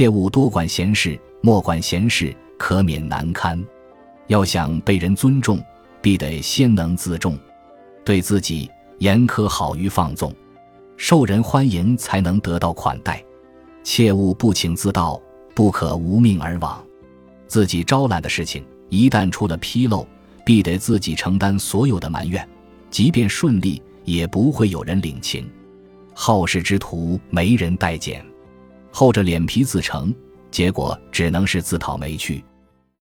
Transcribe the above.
切勿多管闲事，莫管闲事，可免难堪。要想被人尊重，必得先能自重。对自己严苛好于放纵，受人欢迎才能得到款待。切勿不请自到，不可无命而往。自己招揽的事情一旦出了纰漏，必得自己承担所有的埋怨。即便顺利，也不会有人领情。好事之徒没人待见，厚着脸皮自成，结果只能是自讨没趣。